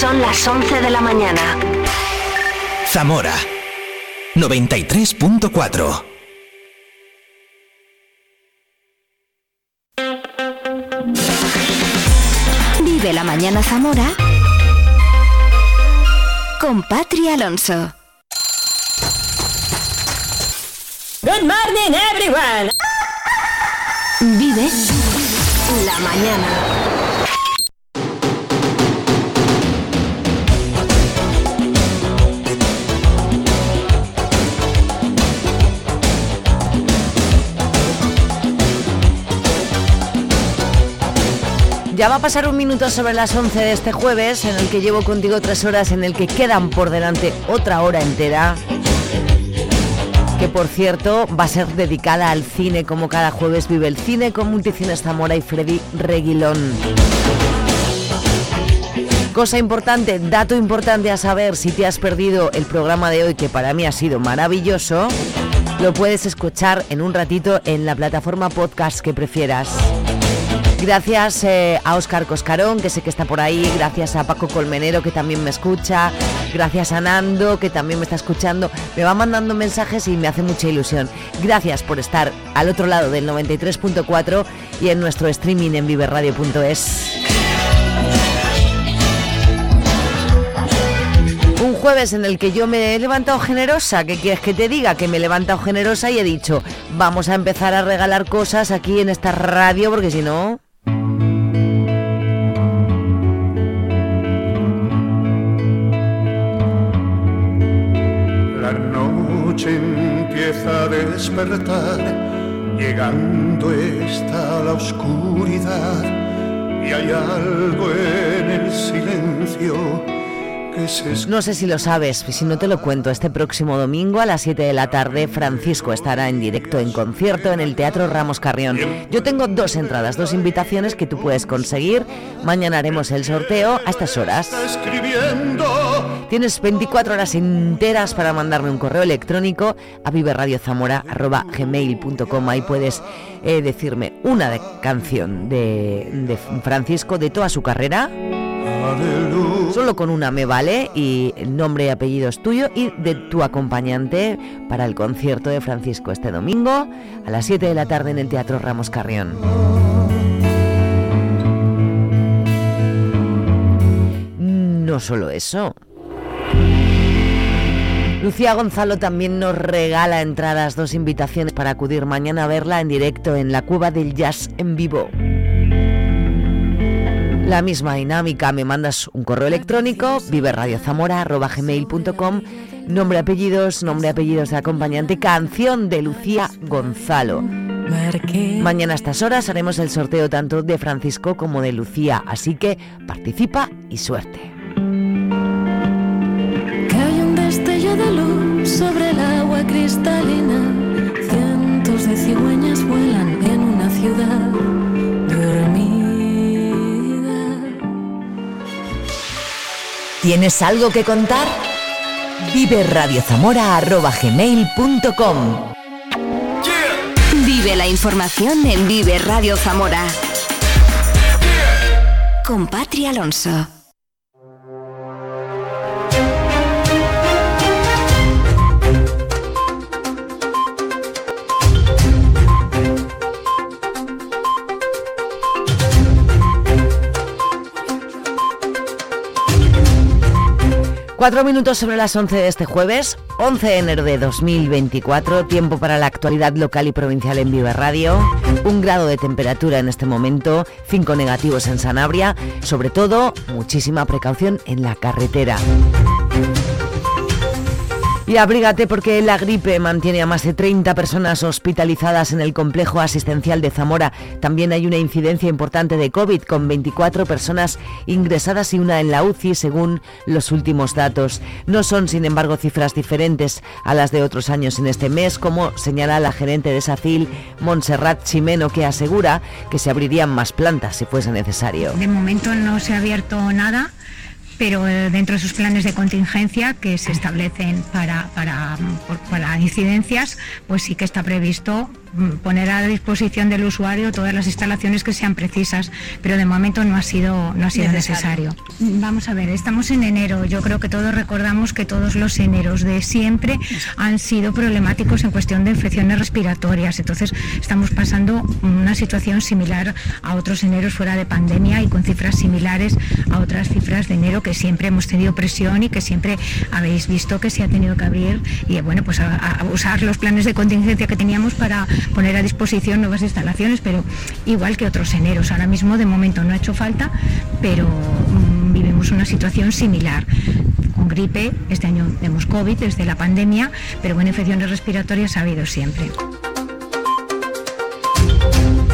Son las 11 de la mañana. Zamora 93.4 Vive la mañana Zamora con Patri Alonso. Good morning everyone. Vive la mañana. Ya va a pasar un minuto sobre las 11 de este jueves, en el que llevo contigo tres horas, en el que quedan por delante otra hora entera. Que por cierto va a ser dedicada al cine, como cada jueves vive el cine, con Multicines Zamora y Freddy Reguilón. Cosa importante, dato importante a saber, si te has perdido el programa de hoy, que para mí ha sido maravilloso, lo puedes escuchar en un ratito en la plataforma podcast que prefieras. Gracias eh, a Óscar Coscarón, que sé que está por ahí, gracias a Paco Colmenero, que también me escucha, gracias a Nando, que también me está escuchando, me va mandando mensajes y me hace mucha ilusión. Gracias por estar al otro lado del 93.4 y en nuestro streaming en viverradio.es. Un jueves en el que yo me he levantado generosa, ¿qué quieres que te diga? Que me he levantado generosa y he dicho, vamos a empezar a regalar cosas aquí en esta radio, porque si no... noche empieza a despertar, llegando está la oscuridad y hay algo en el silencio No sé si lo sabes, si no te lo cuento, este próximo domingo a las 7 de la tarde Francisco estará en directo en concierto en el Teatro Ramos Carrión. Yo tengo dos entradas, dos invitaciones que tú puedes conseguir. Mañana haremos el sorteo a estas horas. escribiendo. Tienes 24 horas enteras para mandarme un correo electrónico a viverradiozamora.gmail.com Ahí puedes eh, decirme una de- canción de, de Francisco de toda su carrera. Solo con una me vale y el nombre y apellido es tuyo y de tu acompañante para el concierto de Francisco este domingo a las 7 de la tarde en el Teatro Ramos Carrión. No solo eso. Lucía Gonzalo también nos regala entradas, dos invitaciones para acudir mañana a verla en directo en la Cueva del Jazz en vivo. La misma dinámica, me mandas un correo electrónico, viverradiozamora.gmail.com, nombre, apellidos, nombre, apellidos de acompañante, canción de Lucía Gonzalo. Mañana a estas horas haremos el sorteo tanto de Francisco como de Lucía, así que participa y suerte. De luz sobre el agua cristalina. Cientos de cigüeñas vuelan en una ciudad dormida. ¿Tienes algo que contar? viverradiozamora.gmail.com Vive la información en Vive Radio Zamora. Con Patri Alonso. Cuatro minutos sobre las 11 de este jueves, 11 de enero de 2024, tiempo para la actualidad local y provincial en Viva Radio. Un grado de temperatura en este momento, cinco negativos en Sanabria, sobre todo muchísima precaución en la carretera. Y abrígate porque la gripe mantiene a más de 30 personas hospitalizadas en el complejo asistencial de Zamora. También hay una incidencia importante de COVID con 24 personas ingresadas y una en la UCI según los últimos datos. No son, sin embargo, cifras diferentes a las de otros años en este mes, como señala la gerente de SACIL, Montserrat Chimeno, que asegura que se abrirían más plantas si fuese necesario. De momento no se ha abierto nada, pero eh, dentro de sus planes de contingencia que se establecen para, para, para incidencias, pues sí que está previsto Mm, poner a disposición del usuario todas las instalaciones que sean precisas, pero de momento no ha sido, no ha sido necesario. Vamos a ver, estamos en enero, yo creo que todos recordamos que todos los eneros de siempre han sido problemáticos en cuestión de infecciones respiratorias, entonces estamos pasando una situación similar a otros eneros fuera de pandemia y con cifras similares a otras cifras de enero que siempre hemos tenido presión y que siempre habéis visto que se ha tenido que abrir y bueno, pues a usar los planes de contingencia que teníamos para poner a disposición nuevas instalaciones, pero igual que otros eneros. Ahora mismo de momento no ha hecho falta, pero mm, vivimos una situación similar con gripe, este año tenemos COVID desde la pandemia, pero bueno, infecciones respiratorias ha habido siempre.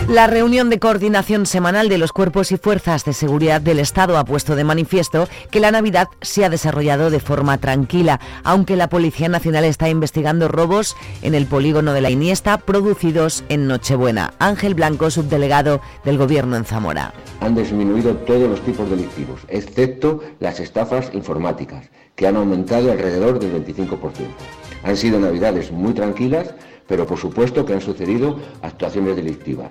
La reunión de coordinación semanal de los cuerpos y fuerzas de seguridad del Estado ha puesto de manifiesto que la Navidad se ha desarrollado de forma tranquila, aunque la Policía Nacional está investigando robos en el polígono de la Iniesta producidos en Nochebuena. Ángel Blanco, subdelegado del Gobierno en Zamora. Han disminuido todos los tipos delictivos, excepto las estafas informáticas, que han aumentado alrededor del 25%. Han sido Navidades muy tranquilas, pero por supuesto que han sucedido actuaciones delictivas.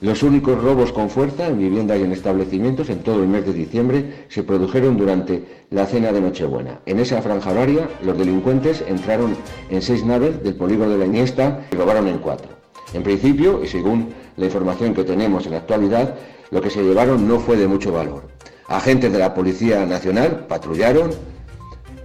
Los únicos robos con fuerza en vivienda y en establecimientos en todo el mes de diciembre se produjeron durante la cena de Nochebuena. En esa franja horaria, los delincuentes entraron en seis naves del polígono de la Iniesta y robaron en cuatro. En principio, y según la información que tenemos en la actualidad, lo que se llevaron no fue de mucho valor. Agentes de la Policía Nacional patrullaron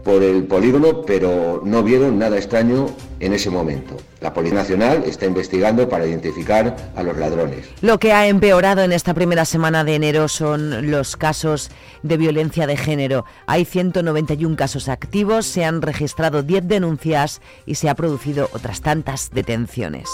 por el polígono, pero no vieron nada extraño en ese momento. La Policía Nacional está investigando para identificar a los ladrones. Lo que ha empeorado en esta primera semana de enero son los casos de violencia de género. Hay 191 casos activos, se han registrado 10 denuncias y se ha producido otras tantas detenciones.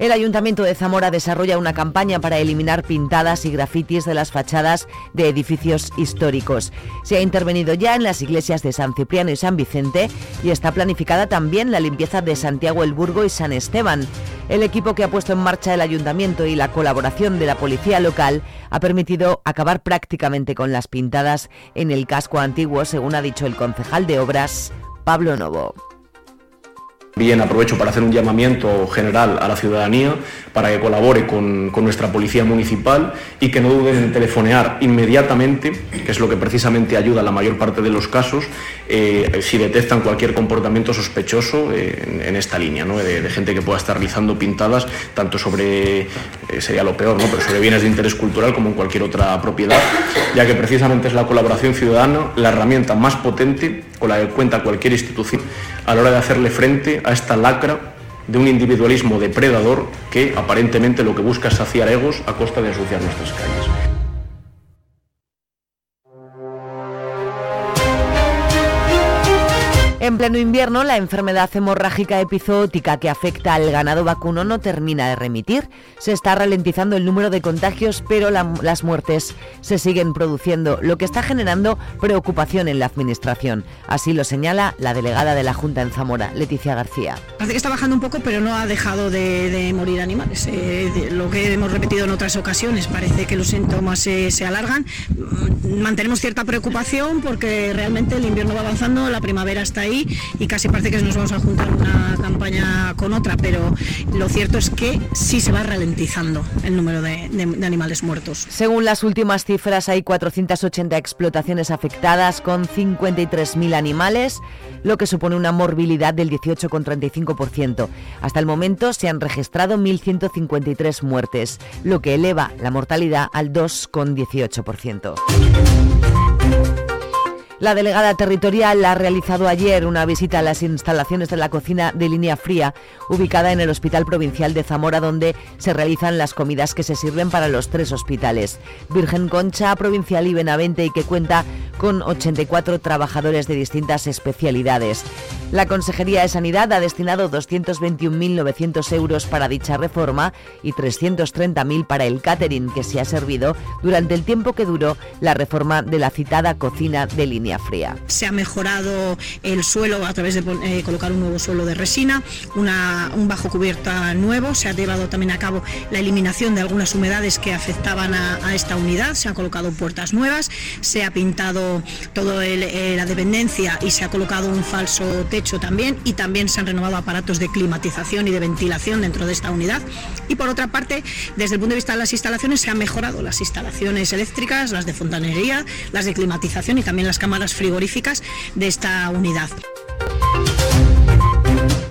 El Ayuntamiento de Zamora desarrolla una campaña para eliminar pintadas y grafitis de las fachadas de edificios históricos. Se ha intervenido ya en las iglesias de San Cipriano y San Vicente y está planificada también la limpieza de Santiago el Burgo y San Esteban. El equipo que ha puesto en marcha el Ayuntamiento y la colaboración de la policía local ha permitido acabar prácticamente con las pintadas en el casco antiguo, según ha dicho el concejal de Obras, Pablo Novo. Bien, aprovecho para hacer un llamamiento general a la ciudadanía para que colabore con, nuestra policía municipal y que no duden en telefonear inmediatamente, que es lo que precisamente ayuda a la mayor parte de los casos, eh, si detectan cualquier comportamiento sospechoso eh, en, esta línea, de, gente que pueda estar realizando pintadas, tanto sobre, eh, sería lo peor, pero sobre bienes de interés cultural como en cualquier otra propiedad, ya que precisamente es la colaboración ciudadana la herramienta más potente con la que cuenta cualquier institución a la hora de hacerle frente a esta lacra de un individualismo depredador que aparentemente lo que busca es saciar egos a costa de ensuciar nuestras calles. En pleno invierno, la enfermedad hemorrágica epizootica que afecta al ganado vacuno no termina de remitir. Se está ralentizando el número de contagios, pero las muertes se siguen produciendo, lo que está generando preocupación en la Administración. Así lo señala la delegada de la Junta en Zamora, Leticia García. Parece que está bajando un poco, pero no ha dejado de, morir animales. Eh, lo que hemos repetido en otras ocasiones, parece que los síntomas se, se alargan. Mm, mantenemos cierta preocupación porque realmente el invierno va avanzando, la primavera está ahí y casi parece que nos vamos a juntar una campaña con otra, pero lo cierto es que sí se va ralentizando el número de, de animales muertos. Según las últimas cifras, hay 480 explotaciones afectadas con 53.000 animales, lo que supone una morbilidad del 18,35%. Hasta el momento se han registrado 1.153 muertes, lo que eleva la mortalidad al 2,18%. La delegada territorial ha realizado ayer una visita a las instalaciones de la cocina de línea fría, ubicada en el Hospital Provincial de Zamora, donde se realizan las comidas que se sirven para los tres hospitales. Virgen Concha, Provincial y Benavente, y que cuenta con 84 trabajadores de distintas especialidades. La Consejería de Sanidad ha destinado 221.900 euros para dicha reforma y 330.000 para el catering que se ha servido durante el tiempo que duró la reforma de la citada cocina de línea fría. Se ha mejorado el suelo a través de eh, colocar un nuevo suelo de resina, un bajo cubierta nuevo, se ha llevado también a cabo la eliminación de algunas humedades que afectaban a, esta unidad, se han colocado puertas nuevas, se ha pintado toda eh, la dependencia y se ha colocado un falso techo también y también se han renovado aparatos de climatización y de ventilación dentro de esta unidad. Y por otra parte, desde el punto de vista de las instalaciones, se han mejorado las instalaciones eléctricas, las de fontanería, las de climatización y también las cámaras frigoríficas de esta unidad.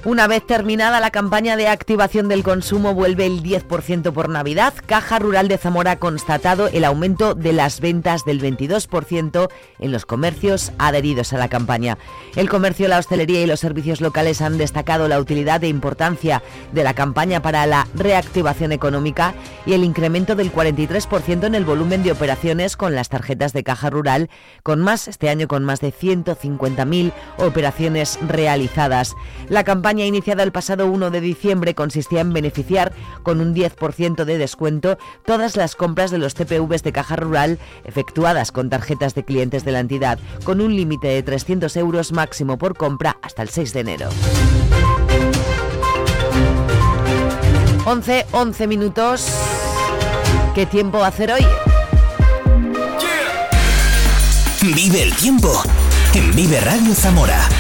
Una vez terminada la campaña de activación del consumo, vuelve el 10% por Navidad. Caja Rural de Zamora ha constatado el aumento de las ventas del 22% en los comercios adheridos a la campaña. El comercio, la hostelería y los servicios locales han destacado la utilidad e importancia de la campaña para la reactivación económica y el incremento del 43% en el volumen de operaciones con las tarjetas de Caja Rural, con más este año con más de 150.000 operaciones realizadas. La campaña campaña iniciada el pasado 1 de diciembre consistía en beneficiar con un 10% de descuento todas las compras de los TPVs de caja rural efectuadas con tarjetas de clientes de la entidad, con un límite de 300 euros máximo por compra hasta el 6 de enero. 11, 11 minutos. ¿Qué tiempo hacer hoy? Vive el tiempo en Vive Radio Zamora.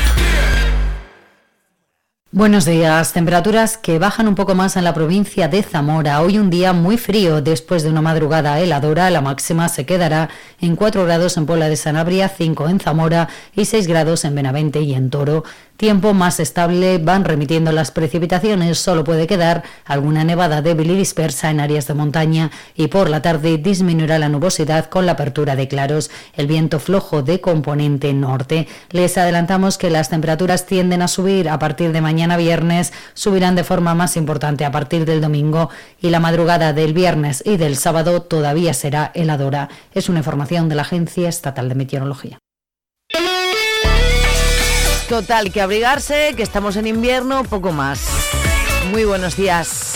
Buenos días. Temperaturas que bajan un poco más en la provincia de Zamora. Hoy un día muy frío después de una madrugada heladora. La máxima se quedará en 4 grados en Puebla de Sanabria, 5 en Zamora y 6 grados en Benavente y en Toro. Tiempo más estable, van remitiendo las precipitaciones, solo puede quedar alguna nevada débil y dispersa en áreas de montaña y por la tarde disminuirá la nubosidad con la apertura de claros, el viento flojo de componente norte. Les adelantamos que las temperaturas tienden a subir a partir de mañana viernes, subirán de forma más importante a partir del domingo y la madrugada del viernes y del sábado todavía será heladora. Es una información de la Agencia Estatal de Meteorología. Total, que abrigarse, que estamos en invierno, poco más. Muy buenos días.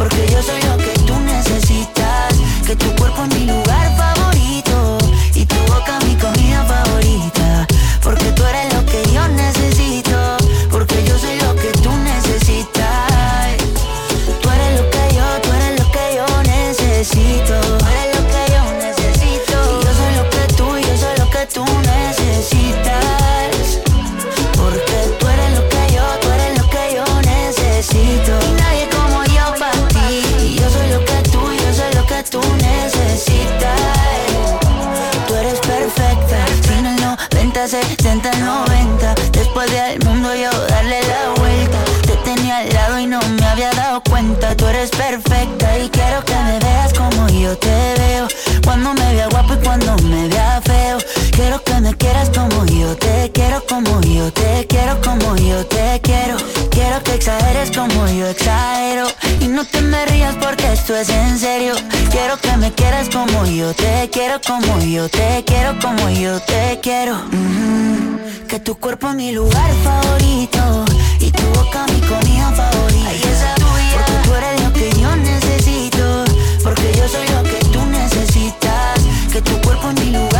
porque yo soy lo que tú necesitas. Que tu cuerpo es mi lugar eres perfecta y quiero que me veas como yo te veo. Cuando me vea guapo y cuando me vea feo. Quiero que me quieras como yo te quiero, como yo te quiero, como yo te quiero. Quiero que exageres como yo exagero. No te me rías porque esto es en serio. Quiero que me quieras como yo te quiero, como yo te quiero, como yo te quiero. Mm, que tu cuerpo es mi lugar favorito y tu boca mi comida favorita. Porque tú eres lo que yo necesito, porque yo soy lo que tú necesitas. Que tu cuerpo es mi lugar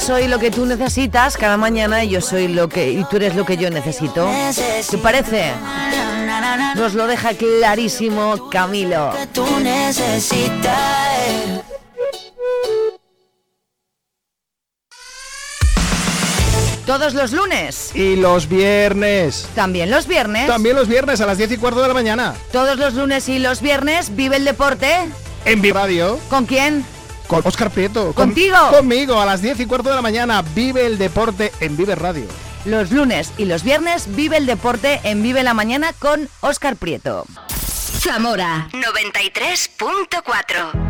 soy lo que tú necesitas cada mañana y yo soy lo que y tú eres lo que yo necesito. ¿Te parece? Nos lo deja clarísimo Camilo. Que tú necesitas. Todos los lunes. Y los viernes. También los viernes. También los viernes a las 10 y cuarto de la mañana. Todos los lunes y los viernes vive el deporte. En Vive Radio. ¿Con quién? Con Oscar Prieto. Con- ¿Contigo? conmigo a las 10 y cuarto de la mañana. Vive el deporte en Vive Radio. Los lunes y los viernes vive el deporte en Vive la Mañana con Óscar Prieto. Zamora 93.4.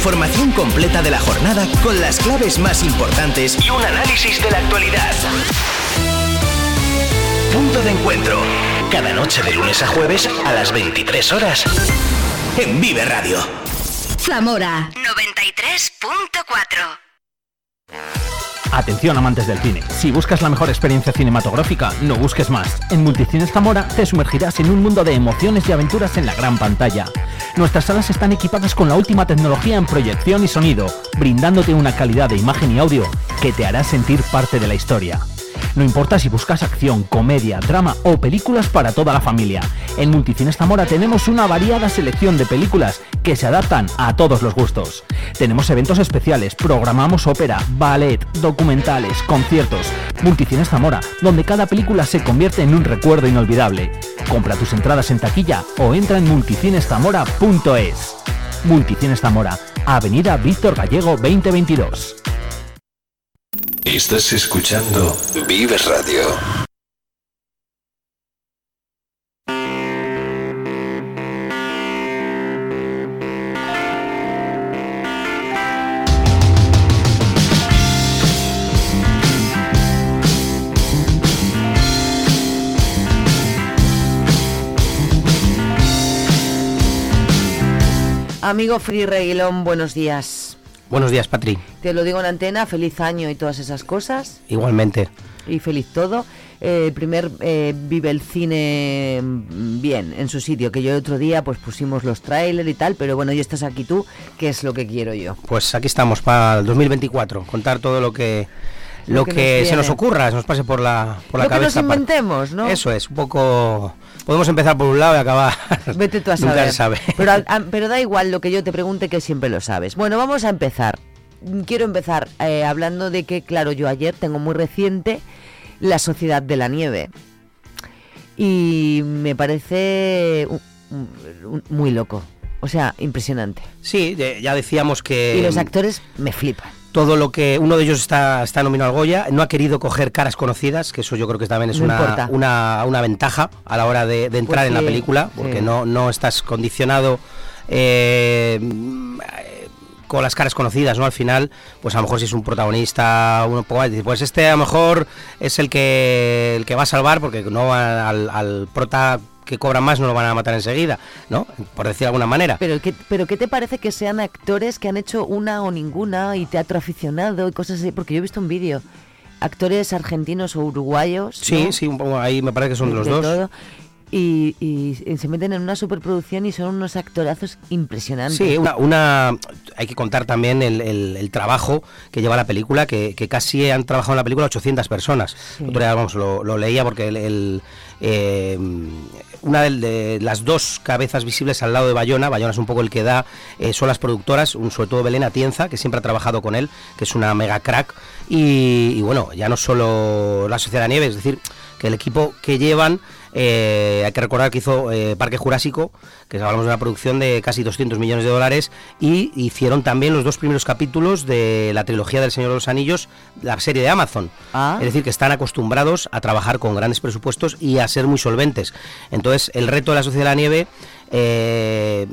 información completa de la jornada con las claves más importantes y un análisis de la actualidad. Punto de encuentro cada noche de lunes a jueves a las 23 horas en Vive Radio. Zamora 93.4 Atención amantes del cine, si buscas la mejor experiencia cinematográfica, no busques más. En Multicines Zamora te sumergirás en un mundo de emociones y aventuras en la gran pantalla. Nuestras salas están equipadas con la última tecnología en proyección y sonido, brindándote una calidad de imagen y audio que te hará sentir parte de la historia. No importa si buscas acción, comedia, drama o películas para toda la familia. En Multicines Zamora tenemos una variada selección de películas que se adaptan a todos los gustos. Tenemos eventos especiales, programamos ópera, ballet, documentales, conciertos. Multicines Zamora, donde cada película se convierte en un recuerdo inolvidable. Compra tus entradas en taquilla o entra en multicineszamora.es. Multicines Zamora, Avenida Víctor Gallego 2022. Estás escuchando Vive Radio. Amigo Free Reguilón, buenos días. Buenos días, Patri. Te lo digo en antena, feliz año y todas esas cosas. Igualmente. Y feliz todo. Eh, primer eh, Vive el Cine bien, en su sitio, que yo el otro día pues pusimos los trailers y tal, pero bueno, ya estás aquí tú, que es lo que quiero yo. Pues aquí estamos para el 2024, contar todo lo que lo, Lo que, que nos se nos ocurra, se nos pase por la por la lo que nos cabeza. inventemos, ¿no? Eso es, un poco podemos empezar por un lado y acabar. Vete tú a saber. sabe. Pero, al- a- pero da igual lo que yo te pregunte, que siempre lo sabes. Bueno, vamos a empezar. Mm, Quiero empezar eh, hablando de que, claro, yo ayer tengo muy reciente La Sociedad de la Nieve. Y me parece muy loco. O sea, impresionante. Sí, ya decíamos que y los actores me flipan. Todo lo que uno de ellos está, está nominado al Goya, no ha querido coger caras conocidas, que eso yo creo que también es No una, una, una ventaja a la hora de, de entrar Pues en la película, porque sí. no, no estás condicionado eh, con las caras conocidas, ¿no? Al final, pues a lo mejor si es un protagonista, uno pues este a lo mejor es el que el que va a salvar, porque no va al, al prota que cobra más no lo van a matar enseguida, ¿no? Por decir de alguna manera. Pero ¿qué, pero ¿qué te parece que sean actores que han hecho una o ninguna y teatro aficionado y cosas así? Porque yo he visto un vídeo. Actores argentinos o uruguayos. Sí, ¿no? sí, un poco ahí me parece que son de los dos. todo. Y, se meten en una superproducción y son unos actorazos impresionantes. Sí, una, una- hay que contar también el, el- el trabajo que lleva la película, que, que casi han trabajado en la película 800 personas. Sí. Otro día, vamos, lo, lo leía porque el, el, eh, una de, las dos cabezas visibles al lado de Bayona, Bayona es un poco el que da, eh, son las productoras, un, sobre todo Belén Atienza, que siempre ha trabajado con él, que es una mega crack, y, y bueno, ya no solo la Sociedad de la Nieve, es decir, que el equipo que llevan, eh, hay que recordar que hizo eh, Parque Jurásico, que hablamos de una producción de casi 200 millones de dólares, y hicieron también los dos primeros capítulos de la trilogía del Señor de los Anillos, la serie de Amazon. Ah. Es decir, que están acostumbrados a trabajar con grandes presupuestos y a ser muy solventes. Entonces, el reto de la Sociedad de la Nieve, eh,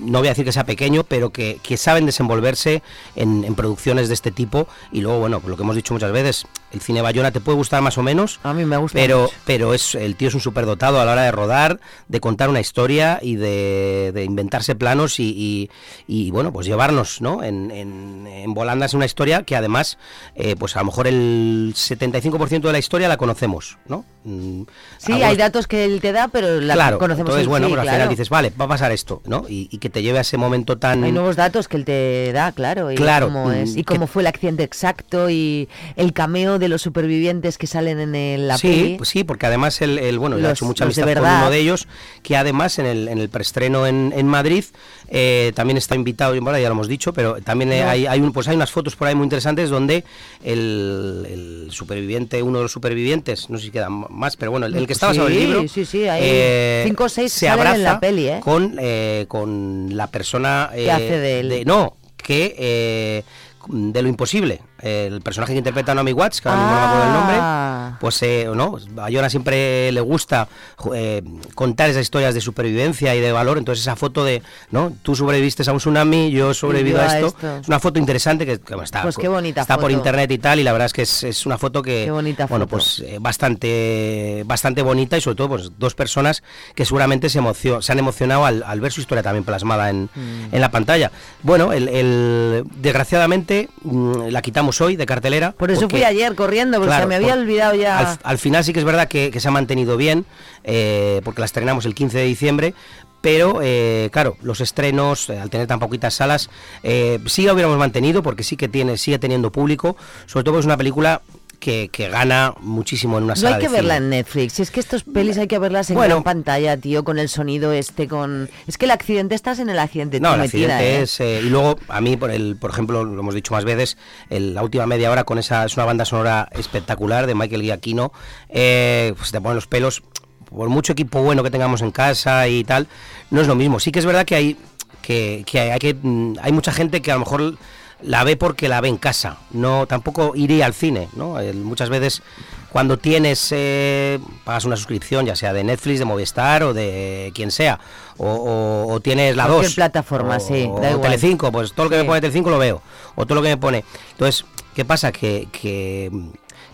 no voy a decir que sea pequeño, pero que, que saben desenvolverse en, en producciones de este tipo. Y luego, bueno, lo que hemos dicho muchas veces, el cine Bayona te puede gustar más o menos. A mí me gusta. Pero, mucho. pero es el tío es un superdotado a la hora de rodar, de contar una historia y de, de inventarse planos y, y- y, bueno, pues llevarnos, ¿no? En, en, en volandas una historia que además, eh, pues a lo mejor el 75% de la historia la conocemos, ¿no? Mm, Sí, algunos- hay datos que él te da, pero la claro, conocemos entonces bueno, sí, pues al claro. final dices, vale, va a pasar esto, ¿no? Y, y que te lleve a ese momento tan... Hay nuevos datos que él te da, claro, y Claro, cómo es mm, y cómo que- fue el accidente exacto y el cameo de los supervivientes que salen en el- la sí, peli. pues sí, porque además el, el- bueno, yo he Los- hecho mucha los de amistad con uno de ellos, que además en el, en el preestreno en, en Madrid eh, también está invitado, y bueno, ya lo hemos dicho, pero también No. hay, hay un, pues hay unas fotos por ahí muy interesantes donde el, el superviviente, uno de los supervivientes, no sé si queda más, pero bueno, el, el que está basado en el libro, sí, sí, hay eh, cinco o seis se salen abraza en la peli, ¿eh? con, eh, con la persona Que hace de él. no, que eh, de lo imposible. El personaje que interpreta a Naomi Watts, que ahora mismo no me acuerdo el nombre, Ah. pues eh, no, a siempre le gusta eh, contar esas historias de supervivencia y de valor, entonces esa foto de, ¿no? Tú sobreviviste a un tsunami, yo he sobrevivido yo a a esto, es una foto interesante que, que está, Pues qué bonita está por internet y tal, y la verdad es que es, es una foto que, Qué bonita bueno, foto. pues eh, bastante, bastante bonita y sobre todo pues dos personas que seguramente se, emocio- se han emocionado al, al ver su historia también plasmada en, Mm. en la pantalla. Bueno, el, el- desgraciadamente mm, la quitamos hoy de cartelera. Por eso porque- fui ayer corriendo, porque Claro, se me había por- olvidado ya. Al, al final sí que es verdad que, que se ha mantenido bien, eh, porque la estrenamos el 15 de diciembre. Pero, eh, claro, los estrenos, eh, al tener tan poquitas salas, eh, sí la hubiéramos mantenido, porque sí que tiene, sigue teniendo público, sobre todo porque es una película que, que gana muchísimo en una No sala hay que de verla cine. en Netflix, es que estos pelis hay que verlas en Bueno. gran pantalla, tío, con el sonido este, con... Es que el accidente estás en el accidente, No, el metida, accidente ¿eh? es... eh, y luego, a mí, por, el, por ejemplo, lo hemos dicho más veces, el- la última media hora con esa... Es una banda sonora espectacular de Michael Giacchino. Eh, pues te ponen los pelos... Por mucho equipo bueno que tengamos en casa y tal, no es lo mismo. Sí que es verdad que hay que, que hay, que, mm, hay mucha gente que a lo mejor la ve porque la ve en casa. No, tampoco iría al cine, ¿no? El- muchas veces cuando tienes eh, pagas una suscripción, ya sea de Netflix, de Movistar o de quien sea, o, o- o tienes la Cualquier 2 plataforma, o, sí, o da igual. Telecinco, pues todo lo que Sí. me pone Telecinco lo veo, o todo lo que me pone. Entonces, ¿qué pasa? Que, que,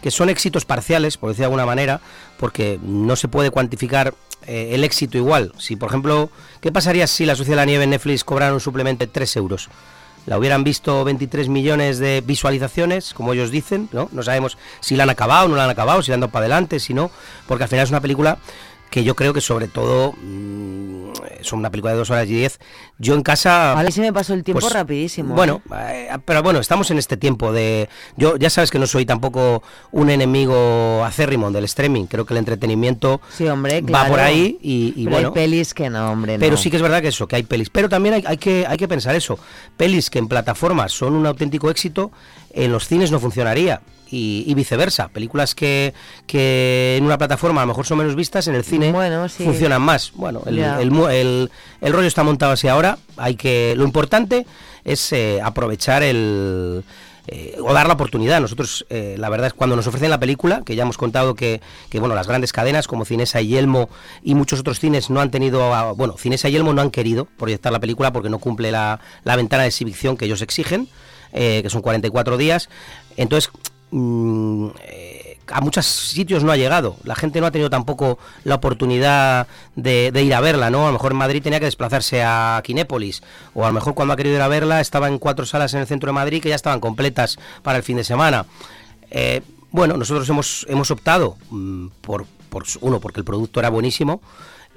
que son éxitos parciales, por decir de alguna manera, porque no se puede cuantificar eh, el éxito igual. Si, por ejemplo, ¿qué pasaría si la Sociedad de la Nieve en Netflix cobrara un suplemento de 3 euros? La hubieran visto 23 millones de visualizaciones, como ellos dicen, ¿no? No sabemos si la han acabado, no la han acabado, si la han dado para adelante, si no, porque al final es una película que yo creo que sobre todo mm, es una película de dos horas y diez. Yo en casa... A mí se me pasó el tiempo pues, rapidísimo. Bueno, ¿eh? eh, pero bueno, estamos en este tiempo de... Yo ya sabes que no soy tampoco un enemigo acérrimo del streaming. Creo que el entretenimiento Sí, hombre, va claro. por ahí y, y Pero bueno... hay pelis que no, hombre, Pero no. sí que es verdad que eso, que hay pelis. Pero también hay, hay que, hay que pensar eso. Pelis que en plataformas son un auténtico éxito, en los cines no funcionaría. Y, y viceversa. Películas que, que en una plataforma a lo mejor son menos vistas, en el cine Bueno, sí. funcionan más. Bueno, el, Ya. el mu- el- el rollo está montado así ahora. Hay que. Lo importante es eh, aprovechar el. eh, o dar la oportunidad. Nosotros, eh, la verdad es cuando nos ofrecen la película, que ya hemos contado que, que, bueno, las grandes cadenas como Cinesa y Yelmo y muchos otros cines no han tenido, bueno, Cinesa y Yelmo no han querido proyectar la película porque no cumple la, la ventana de exhibición que ellos exigen, eh, que son 44 días. Entonces, mm, eh, a muchos sitios no ha llegado. La gente no ha tenido tampoco la oportunidad de, ir a verla, ¿no? A lo mejor en Madrid tenía que desplazarse a Kinépolis, o a lo mejor cuando ha querido ir a verla estaba en cuatro salas en el centro de Madrid que ya estaban completas para el fin de semana. Eh, bueno, nosotros hemos, hemos optado mm, por, por, uno, porque el producto era buenísimo,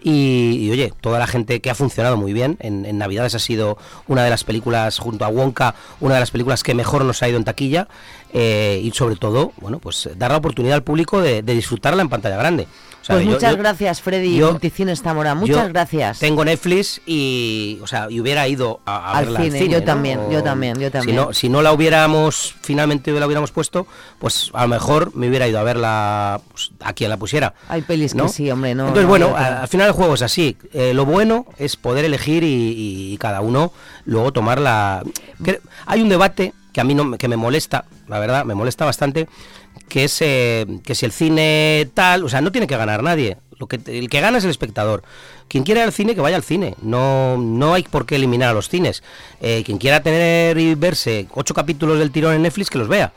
Y, oye, toda la gente que ha funcionado muy bien. En, Navidades ha sido una de las películas, junto a Wonka, una de las películas que mejor nos ha ido en taquilla. Eh, y sobre todo, bueno, pues dar la oportunidad al público de disfrutarla en pantalla grande. Sea, pues yo, muchas yo, gracias, Freddy yo, Multicines Zamora. Muchas gracias. Tengo Netflix y, o sea, y hubiera ido a, a al verla cine. al cine. Yo ¿no? también, O- yo también, yo también. Si no, si no la hubiéramos, finalmente la hubiéramos puesto, pues a lo mejor me hubiera ido a verla pues, a quien la pusiera. Hay pelis ¿no? que sí, hombre, no. Entonces, no, bueno, a- al final el juego es así. Eh, lo bueno es poder elegir y, cada uno luego tomar la... que- hay un debate que a mí no, que me molesta, la verdad, me molesta bastante, que es eh, que si el cine tal, o sea, no tiene que ganar nadie. Lo que, el que gana es el espectador. Quien quiera ir al cine, que vaya al cine. No, no hay por qué eliminar a los cines. Eh, quien quiera tener y verse ocho capítulos del tirón en Netflix, que los vea.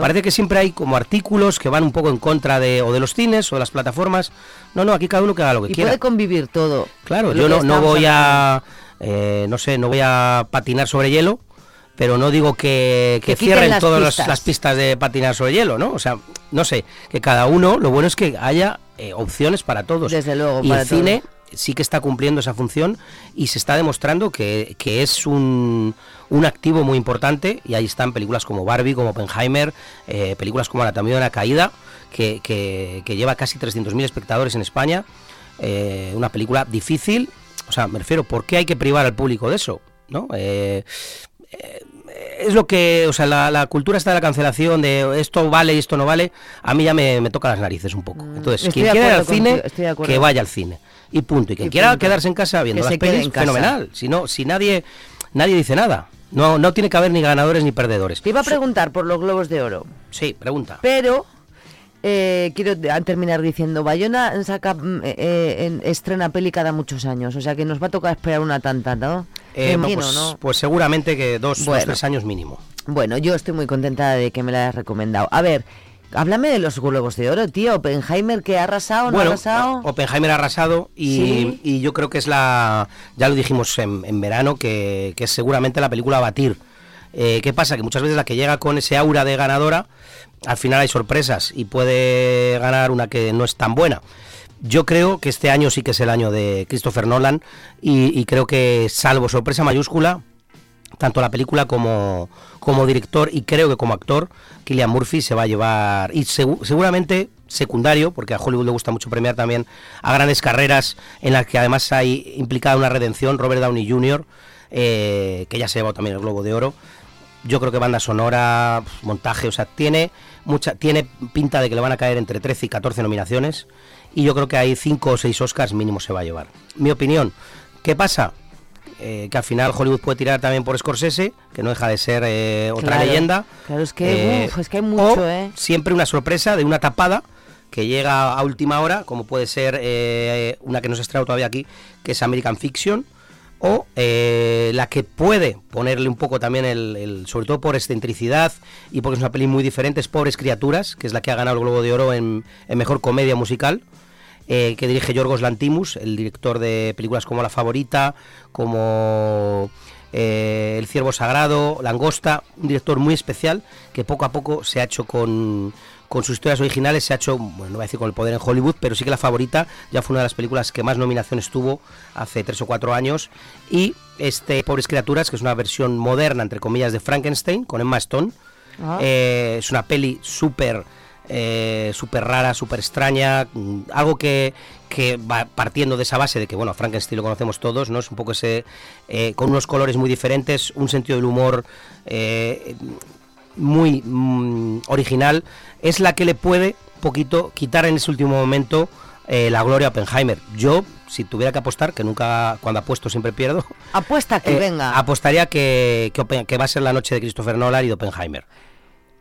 Parece que siempre hay como artículos que van un poco en contra de o de los cines o de las plataformas. No, no, aquí cada uno que haga lo que y quiera. puede convivir todo. Claro, yo no, no voy hablando. a, eh, no sé, no voy a patinar sobre hielo, pero no digo que, que cierren las todas las- pistas. las pistas de patinar sobre hielo, ¿no? O sea, no sé, que cada uno, lo bueno es que haya eh, opciones para todos. Desde luego, y para el cine sí que está cumpliendo esa función y se está demostrando que, que es un, un activo muy importante y ahí están películas como Barbie, como Oppenheimer, eh, películas como Anatomía de una caída, que, que- que lleva casi 300.000 espectadores en España, eh, una película difícil, o sea, me refiero, ¿por qué hay que privar al público de eso? ¿No? Eh, eh, es lo que, o sea, la, la cultura está de la cancelación, de esto vale y esto no vale, a mí ya me, me toca las narices un poco. Entonces, Mm, estoy quien quiera ir al cine, que vaya al cine. Y punto. Y quien Y quiera punto. quedarse en casa viendo Que las pelis, fenomenal. Si no, si nadie, nadie dice nada. No, no tiene que haber ni ganadores ni perdedores. Te iba a preguntar por los globos de oro, Sí, pregunta. pero eh, quiero terminar diciendo, Bayona saca, mm, eh, eh, en- estrena peli cada muchos años, o sea que nos va a tocar esperar una tanta, ¿no? Eh, pues, ¿no? pues seguramente que dos, dos, Bueno. tres años mínimo. Bueno, yo estoy muy contenta de que me la hayas recomendado. A ver, háblame de los globos de oro, tío. Oppenheimer, que ha arrasado, no ha arrasado. Oppenheimer ha arrasado y, Sí. y yo creo que es la, ya lo dijimos en, en verano, que, que es seguramente la película a batir. Eh, ¿Qué pasa? Que muchas veces la que llega con ese aura de ganadora, al final hay sorpresas y puede ganar una que no es tan buena. Yo creo que este año sí que es el año de Christopher Nolan y, creo que salvo sorpresa mayúscula, tanto la película como, como director y creo que como actor, Killian Murphy se va a llevar, y segu- seguramente secundario, porque a Hollywood le gusta mucho premiar también a grandes carreras en las que además hay implicada una redención, Robert Downey Jr., eh, que ya se llevado también el Globo de Oro. Yo creo que banda sonora, montaje, o sea, tiene mucha tiene pinta de que le van a caer entre 13 y 14 nominaciones y yo creo que hay 5 o 6 Oscars mínimo se va a llevar. Mi opinión, ¿qué pasa? Eh, que al final Hollywood puede tirar también por Scorsese, que no deja de ser eh, otra Claro, leyenda. Claro, es que, Eh, uf, es que hay mucho, o ¿eh? Siempre una sorpresa de una tapada que llega a última hora, como puede ser una que no se ha todavía aquí, que es American Fiction, o eh, la que puede ponerle un poco también el, sobre todo por excentricidad y porque es una peli muy diferente, es Pobres Criaturas, que es la que ha ganado el Globo de Oro en, Mejor Comedia Musical, eh, que dirige Yorgos Lantimos, el director de películas como La Favorita, como eh, El Ciervo Sagrado, Langosta, un director muy especial que poco a poco se ha hecho con, con sus historias originales, se ha hecho, bueno, no voy a decir con el poder en Hollywood, pero sí que La Favorita ya fue una de las películas que más nominaciones tuvo hace tres o cuatro años. Y este Pobres Criaturas, que es una versión moderna, entre comillas, de Frankenstein, con Emma Stone. Ah. Eh, es una peli súper eh, súper rara, súper extraña, mm, algo que, que va partiendo de esa base de que, bueno, a Frankenstein lo conocemos todos, ¿no? Es un poco ese, eh, con unos colores muy diferentes, un sentido del humor eh, muy mm, original, es la que le puede poquito quitar en ese último momento eh, la gloria a Oppenheimer. Yo, si tuviera que apostar, que nunca, cuando apuesto siempre pierdo, Apuesta que eh, venga. apostaría que, que va a ser la noche de Christopher Nolan y de Oppenheimer.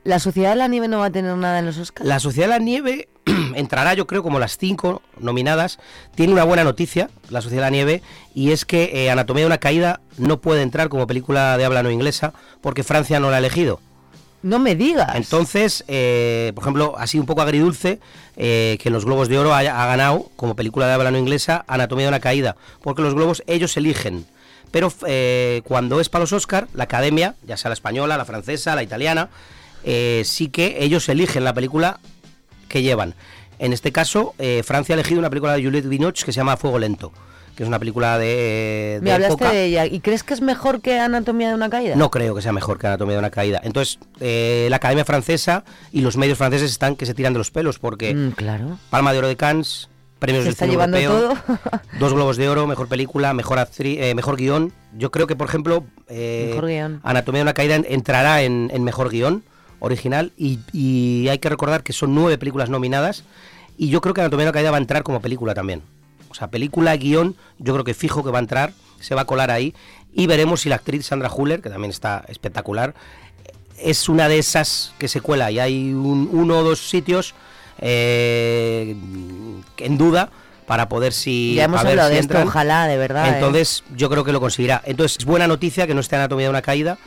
La Sociedad de la Nieve no va a tener nada en los Oscars. La Sociedad de la Nieve entrará, yo creo, como las cinco nominadas. Tiene una buena noticia, La Sociedad de la Nieve, y es que eh, Anatomía de una Caída no puede entrar como película de habla no inglesa porque Francia no la ha elegido. No me digas. Entonces, eh, por ejemplo, sido un poco agridulce eh, que los Globos de Oro ha ganado como película de habla no inglesa Anatomía de una Caída, porque los Globos ellos eligen. Pero eh, cuando es para los Oscar, la Academia, ya sea la española, la francesa, la italiana, eh, sí que ellos eligen la película que llevan. En este caso, eh, Francia ha elegido una película de Juliette Binoche que se llama Fuego Lento, que es una película de, de Me hablaste época. de ella. ¿Y crees que es mejor que Anatomía de una caída? No creo que sea mejor que Anatomía de una caída. Entonces, eh, la Academia Francesa y los medios franceses están que se tiran de los pelos porque Mm, claro. Palma de Oro de Cannes, premios Se del está cine llevando europeo, todo. dos globos de oro, mejor película, mejor actri- eh, mejor guion. Yo creo que, por ejemplo, eh, Mejor guion. Anatomía de una caída en- entrará en, en mejor guion original y, y hay que recordar que son nueve películas nominadas y yo creo que Anatomía de una caída va a entrar como película también. Sea, película, guion, yo creo que fijo que va a entrar, se va a colar ahí y veremos si la actriz Sandra Huller, que también está espectacular, es una de esas que se cuela y hay un- uno o dos sitios eh, en duda para poder si Ya hemos ver si de esto, ojalá, de verdad. ¿eh? Entonces, yo creo que lo conseguirá. Entonces, es buena noticia que no esté Anatomía de una caída.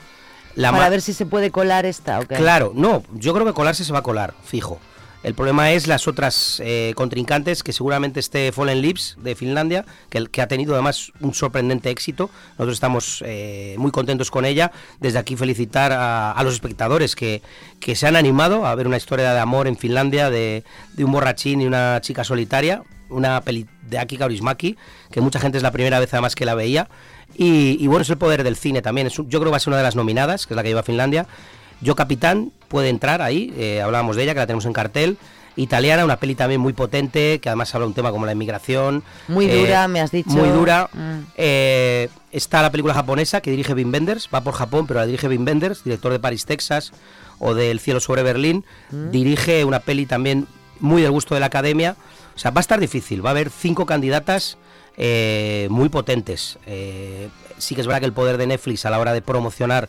La Para ver si se puede colar esta, ¿o qué? Claro, no, yo creo que colarse se va a colar, fijo. El problema es las otras eh, contrincantes, que seguramente esté Fallen Lips de Finlandia, que, ha tenido además un sorprendente éxito. Nosotros estamos eh, muy contentos con ella. Desde aquí felicitar a, los espectadores que, que se han animado a ver una historia de amor en Finlandia de, un borrachín y una chica solitaria. Una peli de Aki Kaurismäki, que mucha gente es la primera vez además que la veía. Y, bueno, es el poder del cine también. Yo creo que va a ser una de las nominadas, que es la que lleva Finlandia. Yo Capitán puede entrar ahí, eh, hablábamos de ella, que la tenemos en cartel. Italiana, una peli también muy potente, que además habla de un tema como la inmigración. Muy eh, dura, me has dicho. Muy dura. Mm. Eh, está la película japonesa que dirige Wim Wenders, va por Japón, pero la dirige Wim Wenders, director de Paris, Texas, o de El cielo sobre Berlín. Mm. Dirige una peli también muy del gusto de la academia. O sea, va a estar difícil, va a haber cinco candidatas muy potentes. Sí que es verdad que el poder de Netflix a la hora de promocionar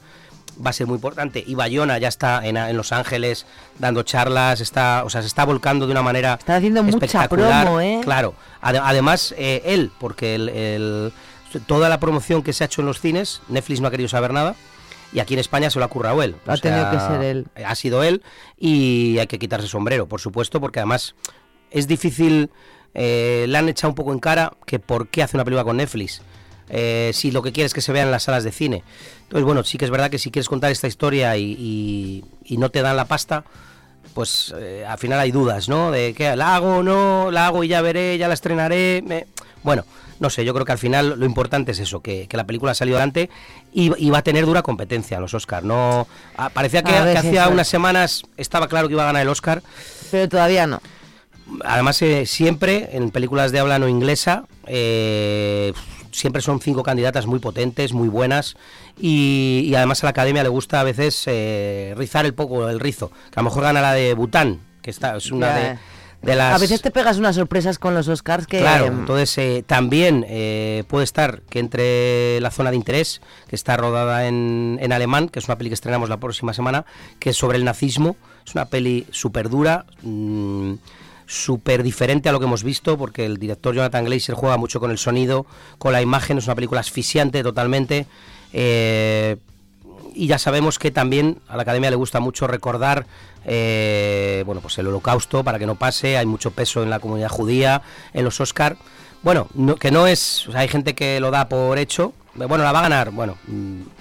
va a ser muy importante. Y Bayona ya está en, en Los Ángeles dando charlas, está, o sea, se está volcando de una manera Está haciendo mucha espectacular. promo, ¿eh? Claro. Ade- además, eh, él, porque el- el- toda la promoción que se ha hecho en los cines, Netflix no ha querido saber nada. Y aquí en España se lo ha currado él. Ha tenido que ser él. Ha sido él y hay que quitarse el sombrero, por supuesto, porque además es difícil. eh, le han echado un poco en cara que por qué hace una película con Netflix. Eh, si lo que quiere es que se vea en las salas de cine. Entonces, bueno, sí que es verdad que si quieres contar esta historia y, y- y no te dan la pasta, pues eh, al final hay dudas, ¿no? De que la hago o no, la hago y ya veré, ya la estrenaré. me- Bueno, no sé, yo creo que al final lo importante es eso, que, que la película ha salido adelante y, y va a tener dura competencia en los Oscars. No, ah, parecía que, que hacía unas semanas estaba claro que iba a ganar el Oscar. Pero todavía no. Además, eh, siempre en películas de habla no inglesa, eh, siempre son cinco candidatas muy potentes, muy buenas, y, y además a la academia le gusta a veces eh, rizar el poco el rizo, que a lo mejor gana la de Bután, que está, es una Ya. de, de las... A veces te pegas unas sorpresas con los Oscars que... Claro, em, entonces eh, también eh, puede estar que entre la zona de interés, que está rodada en, en alemán, que es una peli que estrenamos la próxima semana, que es sobre el nazismo. Es una peli súper dura, mm, súper diferente a lo que hemos visto, porque el director Jonathan Glazer juega mucho con el sonido, con la imagen, es una película asfixiante totalmente. eh, y ya sabemos que también a la academia le gusta mucho recordar eh, bueno pues el holocausto para que no pase hay mucho peso en la comunidad judía en los Oscar bueno no- que no es hay gente que lo da por hecho bueno la va a ganar bueno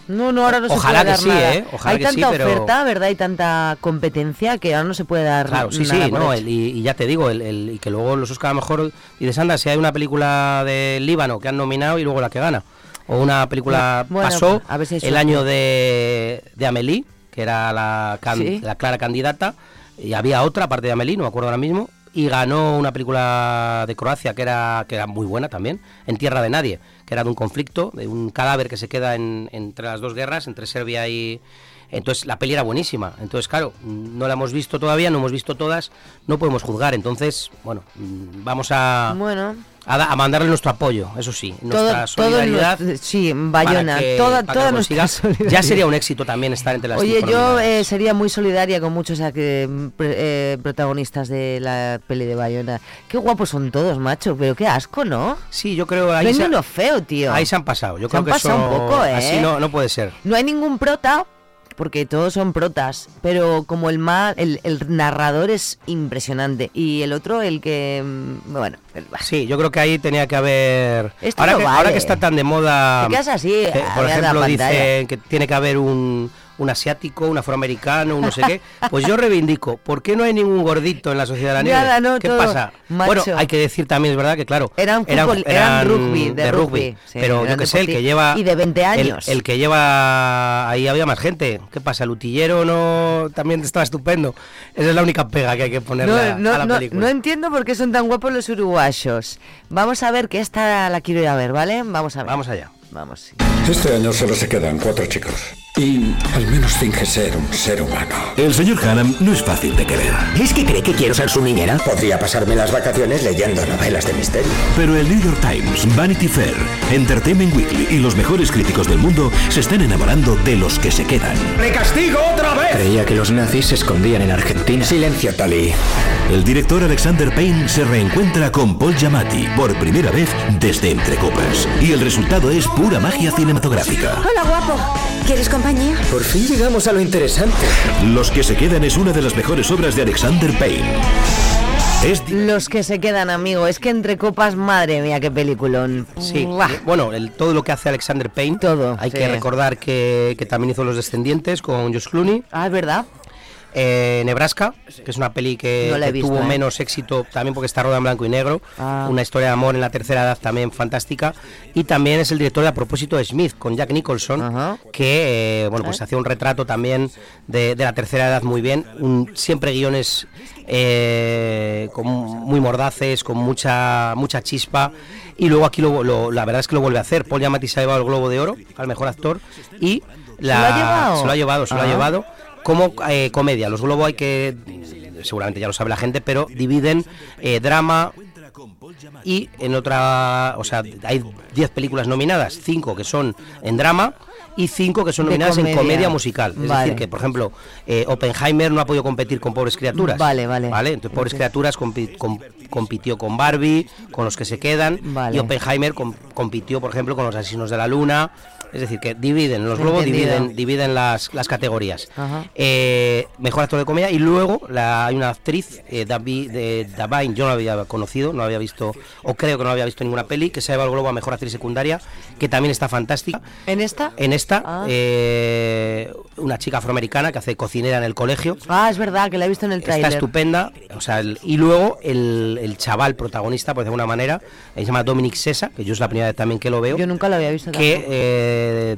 No, no, ahora no Ojalá se puede que dar sí, nada. ¿eh? Ojalá Hay que sí, tanta pero- oferta, ¿verdad? Hay tanta competencia que ahora no se puede dar Claro, sí, nada sí, no, el- y, y ya te digo, el, el- y que luego los Oscar a lo mejor dices, anda, si hay una película de Líbano que han nominado y luego la que gana. O una película Bueno, pasó a ver si hay el año de, de Amélie, que era la, can- Sí. la clara candidata, y había otra, aparte de Amélie, no me acuerdo ahora mismo, y ganó una película de Croacia que era, que era muy buena también, En Tierra de Nadie, que era de un conflicto, de un cadáver que se queda en- entre las dos guerras, entre Serbia y... Entonces la peli era buenísima. Entonces, claro, no la hemos visto todavía, no hemos visto todas, no podemos juzgar. Entonces, bueno, mm, vamos a, Bueno, a, da- a mandarle nuestro apoyo, eso sí, nuestra todo, solidaridad. sí, Bayona, que- toda, toda nuestra solidaridad. Ya sería un éxito también estar entre las Oye, yo eh, sería muy solidaria con muchos eh, eh, protagonistas de la peli de Bayona. Qué guapos son todos, macho, pero qué asco, ¿no? Sí, yo creo ahí se, uno feo, tío. ahí se han pasado. Yo Se creo han que pasado eso un poco, ¿eh? así no, no puede ser. No hay ningún prota, porque todos son protas, pero como el más, el, el narrador es impresionante. Y el otro, el que, mm, bueno, el- Sí, yo creo que ahí tenía que haber. Esto ahora, no que, vale. ahora que está tan de moda. Te quedas así, a por ejemplo, dicen que tiene que haber un, un asiático, un afroamericano, un no sé qué. Pues yo reivindico, ¿por qué no hay ningún gordito en la sociedad de la nieve? Nada, no, ¿Qué pasa? macho. Bueno, hay que decir también, es verdad que claro, Eran fútbol- eran rugby, de rugby, sí, pero yo eran que sé, el que lleva... y de 20 el- años. El, que lleva... Ahí había más gente. ¿Qué pasa? El utillero no... También estaba estupendo. Esa es la única pega que hay que ponerle a- No, a la película. no entiendo por qué son tan guapos los uruguayos. Vamos a ver que esta la quiero ir a ver, ¿vale? Vamos a ver. Vamos allá. Vamos. sí. Este año solo se quedan cuatro chicos. Y al menos finge ser un ser humano. El señor Hannam no es fácil de querer. ¿Es que cree que quiero ser su niñera? Podría pasarme las vacaciones leyendo novelas de misterio. Pero el New York Times, Vanity Fair, Entertainment Weekly y los mejores críticos del mundo se están enamorando de los que se quedan. ¡Le castigo otra vez! Creía que los nazis se escondían en Argentina. Silencio, Tali. El director Alexander Payne se reencuentra con Paul Giamatti por primera vez desde Entre Copas. Y el resultado es pura magia cinematográfica. Hola, guapo. ¿Quieres compañía? Por fin llegamos a lo interesante. Los que se quedan es una de las mejores obras de Alexander Payne. Es Los que se quedan, amigo. Es que entre copas, madre mía, qué peliculón. Sí, Buah. bueno, el, todo lo que hace Alexander Payne. Todo. Hay sí. que recordar que, que también hizo Los Descendientes con Josh Clooney. Ah, es verdad. Eh, Nebraska, que es una peli que, No la he que visto, tuvo ¿eh? menos éxito también porque está rodada en blanco y negro. Ah. Una historia de amor en la tercera edad también fantástica. Y también es el director de A propósito de Smith con Jack Nicholson, que eh, bueno pues hacía un retrato también de, de la tercera edad muy bien. Un- siempre guiones eh, con muy mordaces, con mucha mucha chispa. Y luego aquí lo, lo- la verdad es que lo vuelve a hacer. Paul Giamatti se ha llevado el Globo de Oro al mejor actor y la, lo ha llevado? se lo ha llevado, se lo ha Ah. llevado como eh, comedia. Los Globo hay que, seguramente ya lo sabe la gente, pero dividen eh, drama y en otra, o sea, hay 10 películas nominadas, 5 que son en drama y 5 que son nominadas en comedia. musical. Es Vale. decir, que por ejemplo, eh, Oppenheimer no ha podido competir con Pobres Criaturas. Vale, vale. Entonces, Pobres. Criaturas compi- com- compitió con Barbie, con los que se quedan, Vale. y Oppenheimer com- compitió, por ejemplo, con los Asesinos de la Luna. Es decir, que dividen, los globos dividen, dividen las, las categorías. Eh, mejor actor de comedia y luego la, hay una actriz, eh, Davi- de Davine, yo no la había conocido, no había visto, o creo que no había visto ninguna peli, que se ha llevado el globo a mejor actriz secundaria, que también está fantástica. ¿En esta? En esta, Ah. eh, una chica afroamericana que hace cocinera en el colegio. Ah, es verdad que la he visto en el Está tráiler. estupenda, o sea, el- y luego el, el chaval protagonista, por de alguna manera, eh, se llama Dominic Sessa, que yo es la primera vez también que lo veo. Yo nunca lo había visto que. Eh,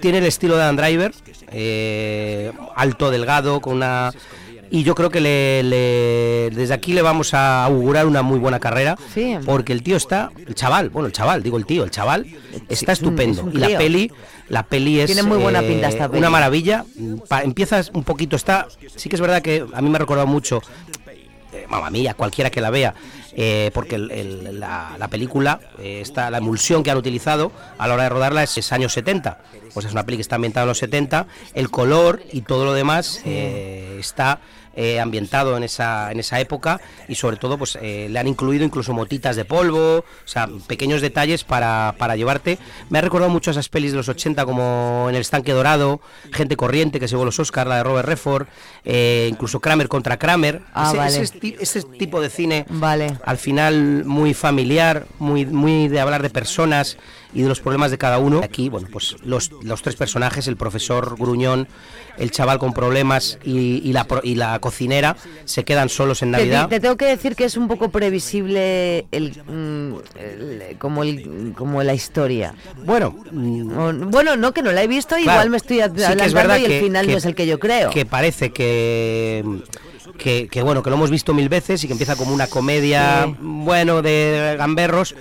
tiene el estilo de Dan Driver, eh, alto, delgado, con una y yo creo que le, le- desde aquí le vamos a augurar una muy buena carrera Sí. porque el tío está el chaval bueno el chaval digo el tío el chaval está estupendo es y la peli la peli es Tiene muy buena eh, pinta esta peli. una maravilla Pa- empiezas un poquito está sí que es verdad que a mí me ha recordado mucho eh, mamma mía, cualquiera que la vea, eh, porque la película, eh, está, la emulsión que han utilizado a la hora de rodarla es, es años 70. Pues es una peli que está ambientada en los 70, el color y todo lo demás eh, está eh, ambientado en esa, en esa época y sobre todo pues eh, le han incluido incluso motitas de polvo, o sea, pequeños detalles para, para llevarte. Me ha recordado mucho a esas pelis de los 80 como En el estanque dorado, Gente corriente que se llevó los Oscar, la de Robert Redford, eh, incluso Kramer contra Kramer. Ah, ese, vale. ese ese tipo de cine Vale. al final muy familiar, muy, muy de hablar de personas y de los problemas de cada uno. Aquí, bueno, pues los, los tres personajes, el profesor gruñón, el chaval con problemas y, y la, y la cocinera, se quedan solos en Navidad. te tengo que decir que es un poco previsible el, mm, el- como el como la historia. Bueno, bueno, no que no la he visto, Claro, igual me estoy sí es verdad y el que- final que- no es el que yo creo. que parece que, que, que, bueno, que lo hemos visto mil veces y que empieza como una comedia, Sí. bueno, de gamberros,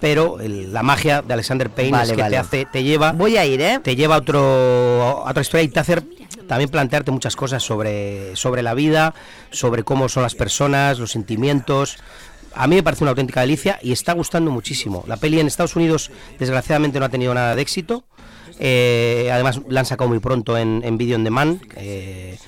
pero el- la magia de Alexander Payne Vale, es que vale. te hace, te lleva, Voy a ir, ¿eh? te lleva a otro, a otra historia y te hace también plantearte muchas cosas sobre, sobre la vida, sobre cómo son las personas, los sentimientos. A mí me parece una auténtica delicia y está gustando muchísimo. La peli en Estados Unidos, desgraciadamente, no ha tenido nada de éxito. Eh, además, la han sacado muy pronto en, en Video on Demand. eh,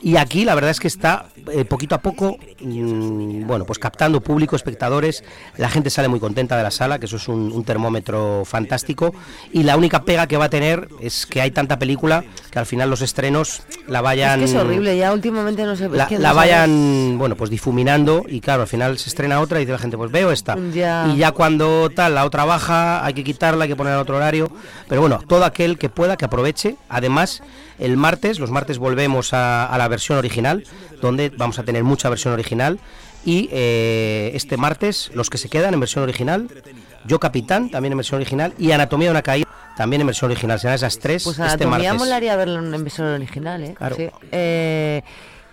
Y aquí la verdad es que está eh, poquito a poco, mm, bueno, pues captando público, espectadores. La gente sale muy contenta de la sala, que eso es un, un termómetro fantástico. Y la única pega que va a tener es que hay tanta película que al final los estrenos la vayan. Es que es horrible, ya últimamente no sé. es La, que no la sabes- vayan, bueno, pues difuminando y claro, al final se estrena otra y dice la gente, pues veo esta. Ya. Y ya cuando tal, la otra baja, hay que quitarla, hay que poner a otro horario. Pero bueno, todo aquel que pueda, que aproveche. Además, el martes, los martes volvemos a, a la versión original, donde vamos a tener mucha versión original. Y eh, este martes, los que se quedan en versión original, Yo Capitán, también en versión original, y Anatomía de una Caída, también en versión original. Serán esas tres Pues este martes. molaría verlo en versión original, ¿eh? Claro. Sí. Eh,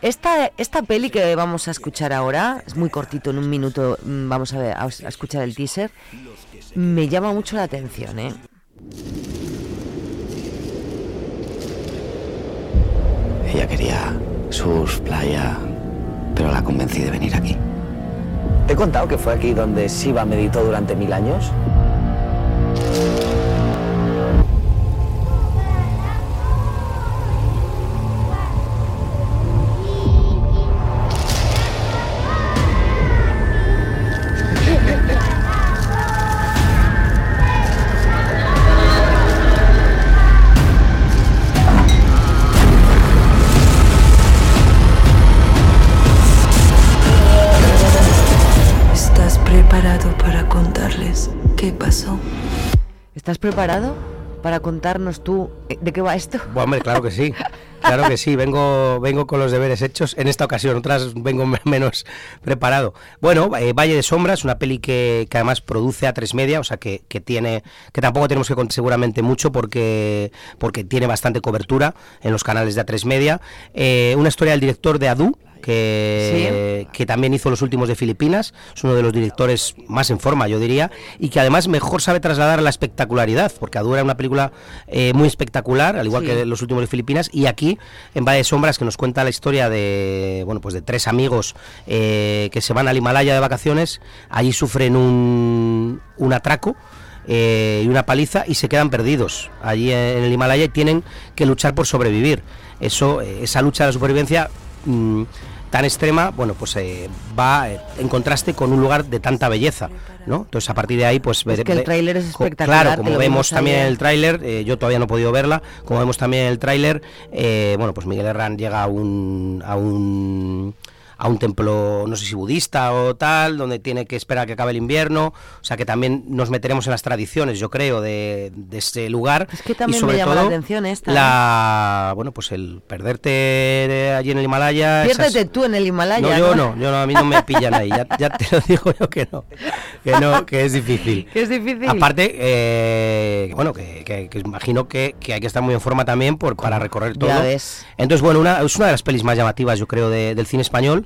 esta, esta peli que vamos a escuchar ahora, es muy cortito, en un minuto mm, vamos a, ver, a, a escuchar el teaser, me llama mucho la atención, ¿eh? Ella quería sus, playa, pero la convencí de venir aquí. ¿Te he contado que fue aquí donde Shiva meditó durante mil años? ¿Estás preparado para contarnos tú eh, de qué va esto? Bueno, hombre, claro que sí. Claro que sí, vengo, vengo con los deberes hechos. En esta ocasión, otras vengo me- menos preparado. Bueno, eh, Valle de Sombras, una peli que, que además produce a tres media, o sea que, que tiene, que tampoco tenemos que contar seguramente mucho porque, porque tiene bastante cobertura en los canales de a tres media. Eh, una historia del director de Adu. Que, que también hizo los últimos de Filipinas, es uno de los directores más en forma, yo diría, y que además mejor sabe trasladar la espectacularidad, porque Adu era una película eh, muy espectacular, al igual Sí. que los últimos de Filipinas, y aquí en Valle de Sombras que nos cuenta la historia de bueno pues de tres amigos eh, que se van al Himalaya de vacaciones, allí sufren un, un atraco eh, y una paliza y se quedan perdidos. Allí en el Himalaya y tienen que luchar por sobrevivir. Eso, esa lucha de la supervivencia mm, tan extrema, bueno, pues eh, va eh, en contraste con un lugar de tanta belleza, ¿no? Entonces a partir de ahí, pues Es que el tráiler es espectacular, Claro, como vemos también en el tráiler, eh, yo todavía no he podido verla, como vemos también en el tráiler, eh, bueno, pues Miguel Herrán llega a un, a un a un templo, no sé si budista o tal, donde tiene que esperar a que acabe el invierno, o sea que también nos meteremos en las tradiciones, yo creo, de, de ese lugar. Es que también y sobre me llama todo, la atención esta. ¿eh? La, bueno, pues el perderte de allí en el Himalaya. esas- Piérdete tú en el Himalaya. no, yo no, yo no, a mí no me pillan ahí, ya, ya te lo digo yo que no, que no, que es difícil. Que es difícil. Aparte, eh, bueno, que, que- que imagino que, que hay que estar muy en forma también por, para recorrer todo. Ya ves. Entonces, bueno, una, es una de las pelis más llamativas, yo creo, de- del cine español.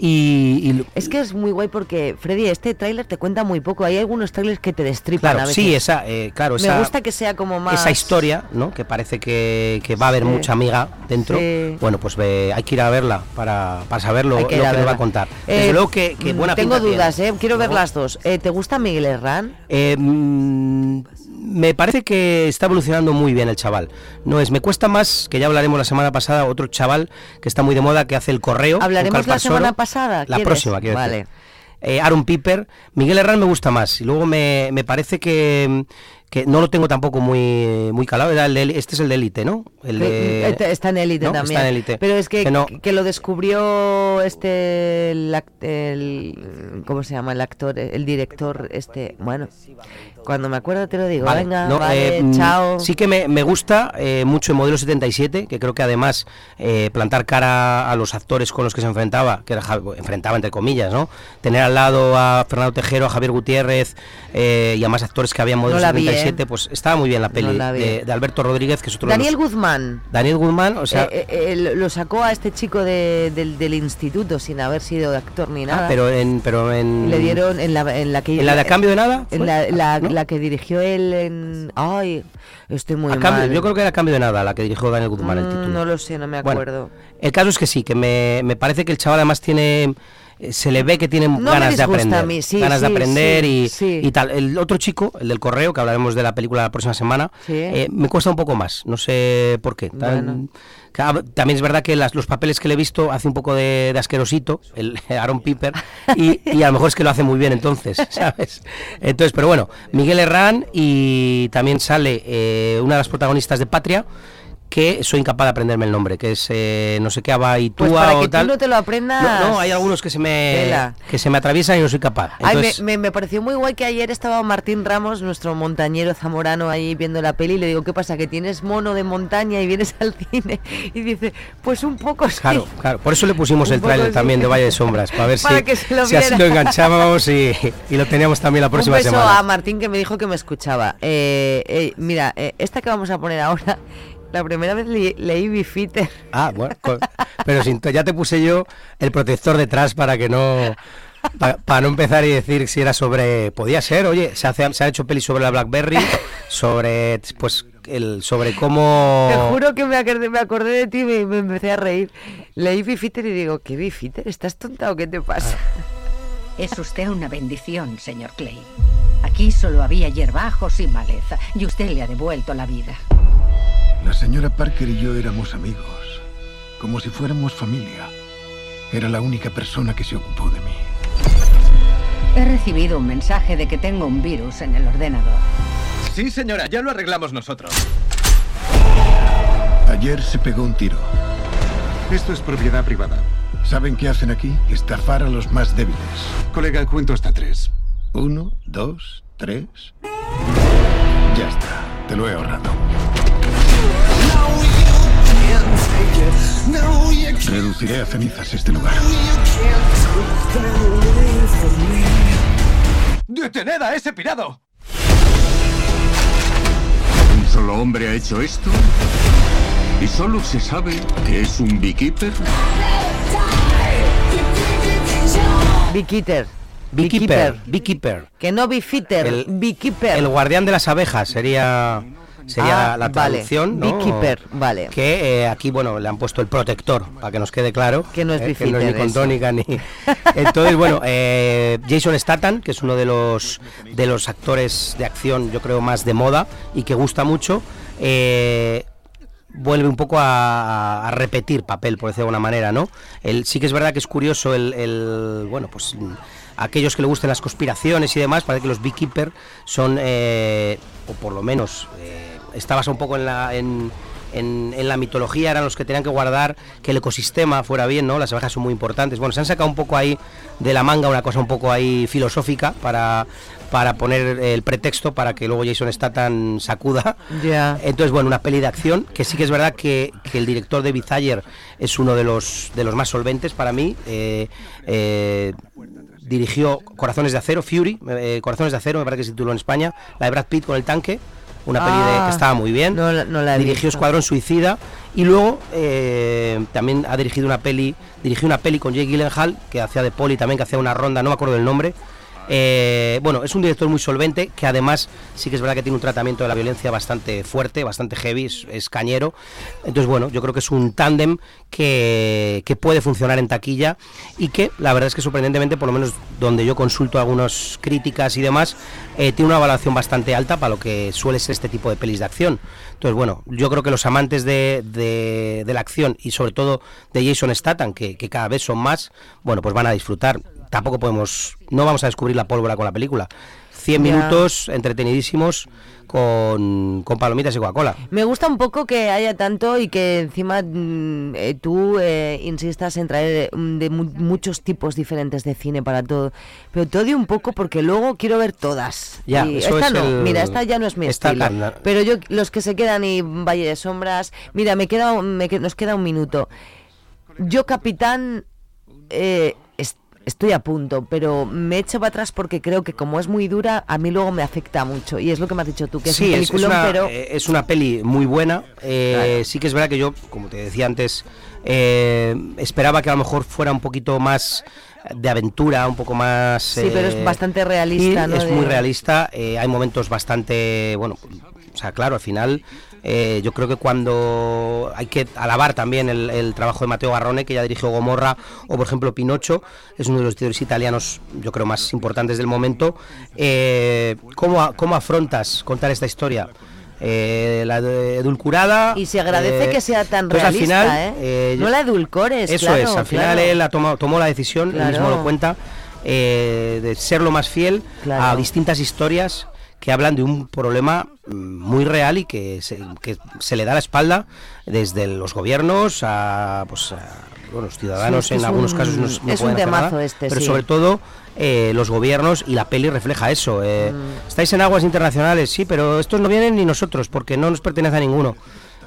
Y, y- Es que es muy guay porque, Freddy, este tráiler te cuenta muy poco. Hay algunos trailers que te destripan a veces. sí, esa, eh, claro, Me esa, gusta que sea como más... esa historia, ¿no? Que parece que, que va a haber Sí. mucha amiga dentro. Sí. Bueno, pues ve- hay que ir a verla para, para saber lo, que nos va a contar. Eh, luego que, que mm, buena Tengo pinta tiene. dudas, ¿eh? Quiero ver las dos. Eh, ¿Te gusta Miguel Herrán? Eh, me parece que está evolucionando muy bien el chaval. No es, me cuesta más, que ya hablaremos la semana pasada, otro chaval que está muy de moda que hace el correo. ¿Hablaremos la semana pasada? La próxima, quiero Vale. decir. Eh, Aaron Piper, Miguel Herrán me gusta más y luego me, me parece que, que no lo tengo tampoco muy muy calado. Era el de, este es el de élite, ¿no? El de, Eh, Está en élite ¿no? también. Está en Élite. Pero es que, Que no- que lo descubrió este el- ¿cómo se llama el actor? El director este, bueno, cuando me acuerdo te lo digo. Vale, Venga, no, vale, eh, mm, chao. Sí que me, me gusta eh, mucho el modelo 77, que creo que además eh, plantar cara a los actores con los que se enfrentaba, que era, enfrentaba entre comillas, ¿no? Tener al lado a Fernando Tejero, a Javier Gutiérrez eh, y a más actores que había en modelo No la vi, 77, ¿eh? pues estaba muy bien la peli la vi. de, de Alberto Rodríguez, que es otro de Daniel los- Guzmán. Daniel Guzmán, o sea, eh, eh, eh, lo sacó a este chico de- del, del instituto sin haber sido actor ni nada. ah, pero en pero en Le dieron en la, en la que ¿En la de A Cambio de Nada en la, la- ¿No? la que dirigió él en ay estoy muy a cambio- mal yo creo que era a cambio de nada la que dirigió Daniel Guzmán el Mm, título. no lo sé no me Bueno, acuerdo el caso es que sí, que me, me parece que el chaval además tiene se le ve que tiene ganas de aprender. a mí, sí, ganas de aprender sí, y, y tal. El otro chico, el del correo, que hablaremos de la película la próxima semana, eh, me cuesta un poco más. No sé por qué. Tan- Bueno. También es verdad que las- los papeles que le he visto hace un poco de, asquerosito, el Aaron Piper, y, y a lo mejor es que lo hace muy bien entonces, ¿sabes? Entonces, pero bueno, Miguel Herrán y también sale eh, una de las protagonistas de Patria, que soy incapaz de aprenderme el nombre, que es eh, no sé qué Abaitúa Pues para o tal. tú no te lo aprendas. No, no, hay algunos que se me Tela. que se me atraviesan y no soy capaz. Ay, me, me- me pareció muy guay que ayer estaba Martín Ramos, nuestro montañero zamorano, ahí viendo la peli y le digo, ¿qué pasa? ¿Que tienes mono de montaña y vienes al cine? Y dice, pues un poco sí. Claro, claro, por eso le pusimos Un el tráiler sí. también de Valle de Sombras, para ver Para si, se si así lo enganchábamos y, y lo teníamos también la Un próxima beso semana. a Martín que me dijo que me escuchaba. Eh, eh, mira, esta que vamos a poner ahora, la primera vez le- leí Bifitter. Ah, bueno, co- pero sin to- ya te puse yo el protector detrás para que no pa- para no empezar y decir si era sobre podía ser, oye, se hace se ha hecho peli sobre la BlackBerry, sobre pues el sobre cómo Te juro que me acordé, me acordé de ti y me, me empecé a reír. Leí Bifitter y digo, ¿qué Bifitter? ¿Estás tonta o qué te pasa? Es usted una bendición, señor Clay. Aquí solo había hierbajos y maleza, y usted le ha devuelto la vida. La señora Parker y yo éramos amigos, como si fuéramos familia. Era la única persona que se ocupó de mí. He recibido un mensaje de que tengo un virus en el ordenador. Sí, señora, ya lo arreglamos nosotros. Ayer se pegó un tiro. Esto es propiedad privada. ¿Saben qué hacen aquí? Estafar a los más débiles. Colega, cuento hasta tres. Uno, dos, tres. Ya está, te lo he ahorrado. Reduciré a cenizas este lugar. ¡Detened a ese pirado! ¿Un solo hombre ha hecho esto? ¿Y solo se sabe que es un beekeeper? Beekeeper. Beekeeper, Beekeeper. Que no Bifitter, El- Beekeeper. El guardián de las abejas sería sería Ah, la, la vale. traducción, ¿no? Beekeeper, vale. Que eh, aquí, bueno, le han puesto el protector, para que nos quede claro. Que no es eh, que no es ni ni... Entonces, bueno, eh, Jason Statham, que es uno de los, de los actores de acción, yo creo, más de moda y que gusta mucho, eh, vuelve un poco a, a repetir papel, por decirlo de alguna manera, ¿no? El, sí que es verdad que es curioso el, el, bueno, pues aquellos que le gusten las conspiraciones y demás, parece que los beekeeper son, eh, o por lo menos, eh, está basado un poco en la, en, en- en la mitología, eran los que tenían que guardar que el ecosistema fuera bien, ¿no? Las abejas son muy importantes. Bueno, se han sacado un poco ahí de la manga una cosa un poco ahí filosófica para, para poner el pretexto para que luego Jason Statham sacuda. Ya. Entonces, bueno, una peli de acción, que sí que es verdad que, que el director de Ayer es uno de los, de los más solventes para mí. Eh, eh, dirigió Corazones de Acero, Fury, eh, Corazones de Acero, me parece que se tituló en España, la de Brad Pitt con el tanque, una peli de, Ah, que estaba muy bien. no la- no la he dirigió visto. Escuadrón Suicida y luego eh, también ha dirigido una peli, dirigió una peli con Jake Gyllenhaal, que hacía de poli también, que hacía una ronda, no me acuerdo del nombre. Eh, bueno, es un director muy solvente que además sí que es verdad que tiene un tratamiento de la violencia bastante fuerte, bastante heavy, es, cañero. Entonces, bueno, yo creo que es un tándem que, que puede funcionar en taquilla y que la verdad es que sorprendentemente, por lo menos donde yo consulto algunas críticas y demás, eh, tiene una valoración bastante alta para lo que suele ser este tipo de pelis de acción. Entonces, bueno, yo creo que los amantes de, de- de la acción y sobre todo de Jason Statham, que, que cada vez son más, bueno, pues van a disfrutar. Tampoco podemos, no vamos a descubrir la pólvora con la película. 100 Ya. minutos entretenidísimos con, con palomitas y Coca-Cola. Me gusta un poco que haya tanto y que encima mm, eh, tú eh, insistas en traer mm, de mu- muchos tipos diferentes de cine para todo. Pero te odio un poco porque luego quiero ver todas. Ya, Y eso esta es no, el- mira, esta ya no es mi esta estilo. carna- Pero yo, los que se quedan y Valle de Sombras, mira, me queda, me nos queda un minuto. Yo, capitán, eh, estoy a punto, pero me echo para atrás porque creo que como es muy dura, a mí luego me afecta mucho. Y es lo que me has dicho tú, que es un Sí, es, es peliculón, una, pero... eh, es una peli muy buena. eh, Sí que es verdad que yo, como te decía antes, eh, esperaba que a lo mejor fuera un poquito más de aventura, un poco más... Sí, pero es eh, bastante realista, ¿no? Es muy realista, eh, hay momentos bastante, bueno, o sea, claro, al final eh, yo creo que cuando hay que alabar también el, el trabajo de Mateo Garrone, que ya dirigió Gomorra, o por ejemplo Pinocho, es uno de los directores italianos, yo creo, más importantes del momento. Eh, ¿cómo, ¿Cómo afrontas contar esta historia? Eh, la edulcorada Y se agradece eh, que sea tan al realista, final, ¿eh? eh, no la edulcores, eso claro, es, al final claro. él ha tomado, tomó la decisión, él mismo Claro. lo cuenta, de ser lo más fiel Claro. a distintas historias que hablan de un problema mm, muy real y que se, que se le da la espalda desde los gobiernos a, pues, a bueno, los ciudadanos Sí, en algunos un- casos no, no es un pueden hacer temazo nada, este, pero sí. sobre todo eh, los gobiernos y la peli refleja eso. eh, Mm. Estáis en aguas internacionales, sí, pero estos no vienen ni nosotros porque no nos pertenece a ninguno.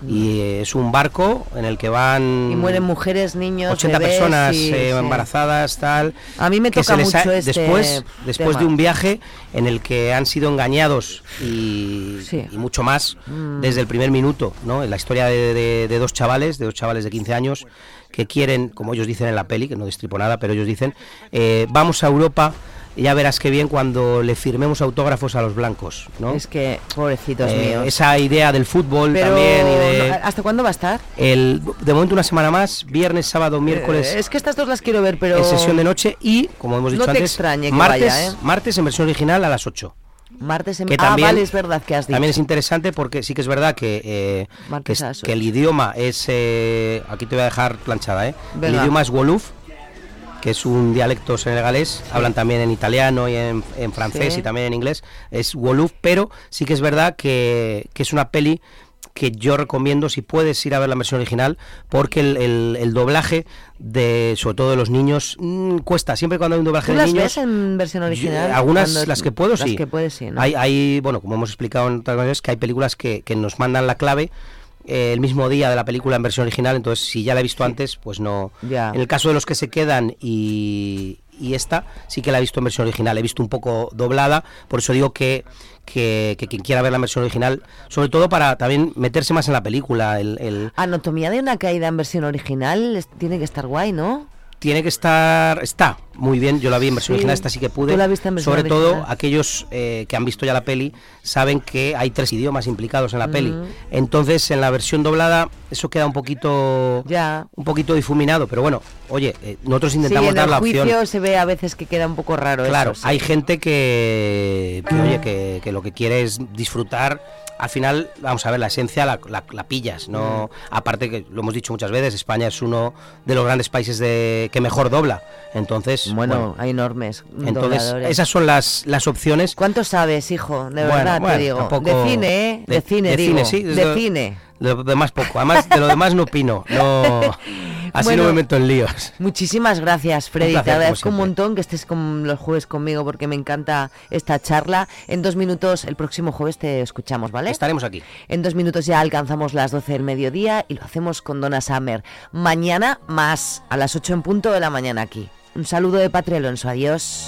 Y es un barco en el que van. Y mueren mujeres, niños, 80 bebés personas y- eh, embarazadas, tal. A mí me toca ha- mucho este después, después tema. de un viaje en el que han sido engañados y, y mucho más Mm. desde el primer minuto, ¿no? En la historia de, de- de dos chavales, de dos chavales de 15 años que quieren, como ellos dicen en la peli, que no destripo nada, pero ellos dicen, eh, vamos a Europa. Ya verás qué bien cuando le firmemos autógrafos a los blancos, ¿no? Es que, pobrecitos Eh, míos. Esa idea del fútbol Pero, también y de... ¿hasta cuándo va a estar? El, de momento una semana más, viernes, sábado, miércoles. Eh, es que estas dos las quiero ver, pero... En sesión de noche y, como hemos dicho No te antes, extrañe que martes, vaya, ¿eh? martes en versión original a las 8. Martes en... Que ah, también, vale, es verdad que has dicho. También es interesante porque sí que es verdad que, eh, que, es- que el idioma es... eh, aquí te voy a dejar planchada, ¿eh? El idioma es Wolof, que es un dialecto senegalés. Hablan también en italiano y en, en francés Sí. y también en inglés. Es Wolof, pero sí que es verdad que, que es una peli que yo recomiendo si puedes ir a ver la versión original porque el, el- el doblaje de sobre todo de los niños mm, cuesta. Siempre cuando hay un doblaje ¿Tú de las niños ves en versión original? yo- algunas las que puedo las sí. que puedes, sí, ¿no? hay, hay bueno como hemos explicado en otras ocasiones que hay películas que, que nos mandan la clave eh, el mismo día de la película en versión original. Entonces si ya la he visto antes pues no. Ya. en el caso de los que se quedan y, y esta sí que la he visto en versión original. He visto un poco doblada. Por eso digo que que, que quien quiera ver la versión original sobre todo para también meterse más en la película el- el, Anatomía de una caída en versión original tiene que estar guay, ¿no? Tiene que estar está muy bien yo la vi en versión Sí. original esta sí que pude Tú la viste en versión sobre todo aquellos eh, que han visto ya la peli saben que hay tres idiomas implicados en la peli Mm. entonces en la versión doblada eso queda un poquito ya un poquito difuminado pero bueno oye eh, nosotros intentamos sí, en dar el la juicio opción se ve a veces que queda un poco raro Claro, eso, sí. hay gente que, que, oye, que, que lo que quiere es disfrutar. Al final, vamos a ver, la esencia la, la- la pillas, ¿no? Aparte que lo hemos dicho muchas veces, España es uno de los grandes países de, que mejor dobla. Entonces, Bueno, hay enormes entonces dobladores. esas son las, las opciones. ¿Cuánto sabes, hijo? De Bueno, verdad bueno, te digo. tampoco- De cine, ¿eh? De, cine, de digo. cine, sí, de lo- cine. De lo demás poco. Además, de lo demás no opino. No, así Bueno, no me meto en líos. Muchísimas gracias, Freddy. placer, Te agradezco un montón que estés con los jueves conmigo porque me encanta esta charla. En dos minutos, el próximo jueves te escuchamos, ¿vale? Estaremos aquí. En dos minutos ya alcanzamos las 12 del mediodía y lo hacemos con Donna Summer. Mañana más, a las 8 en punto de la mañana aquí. Un saludo de Patria Alonso. Adiós.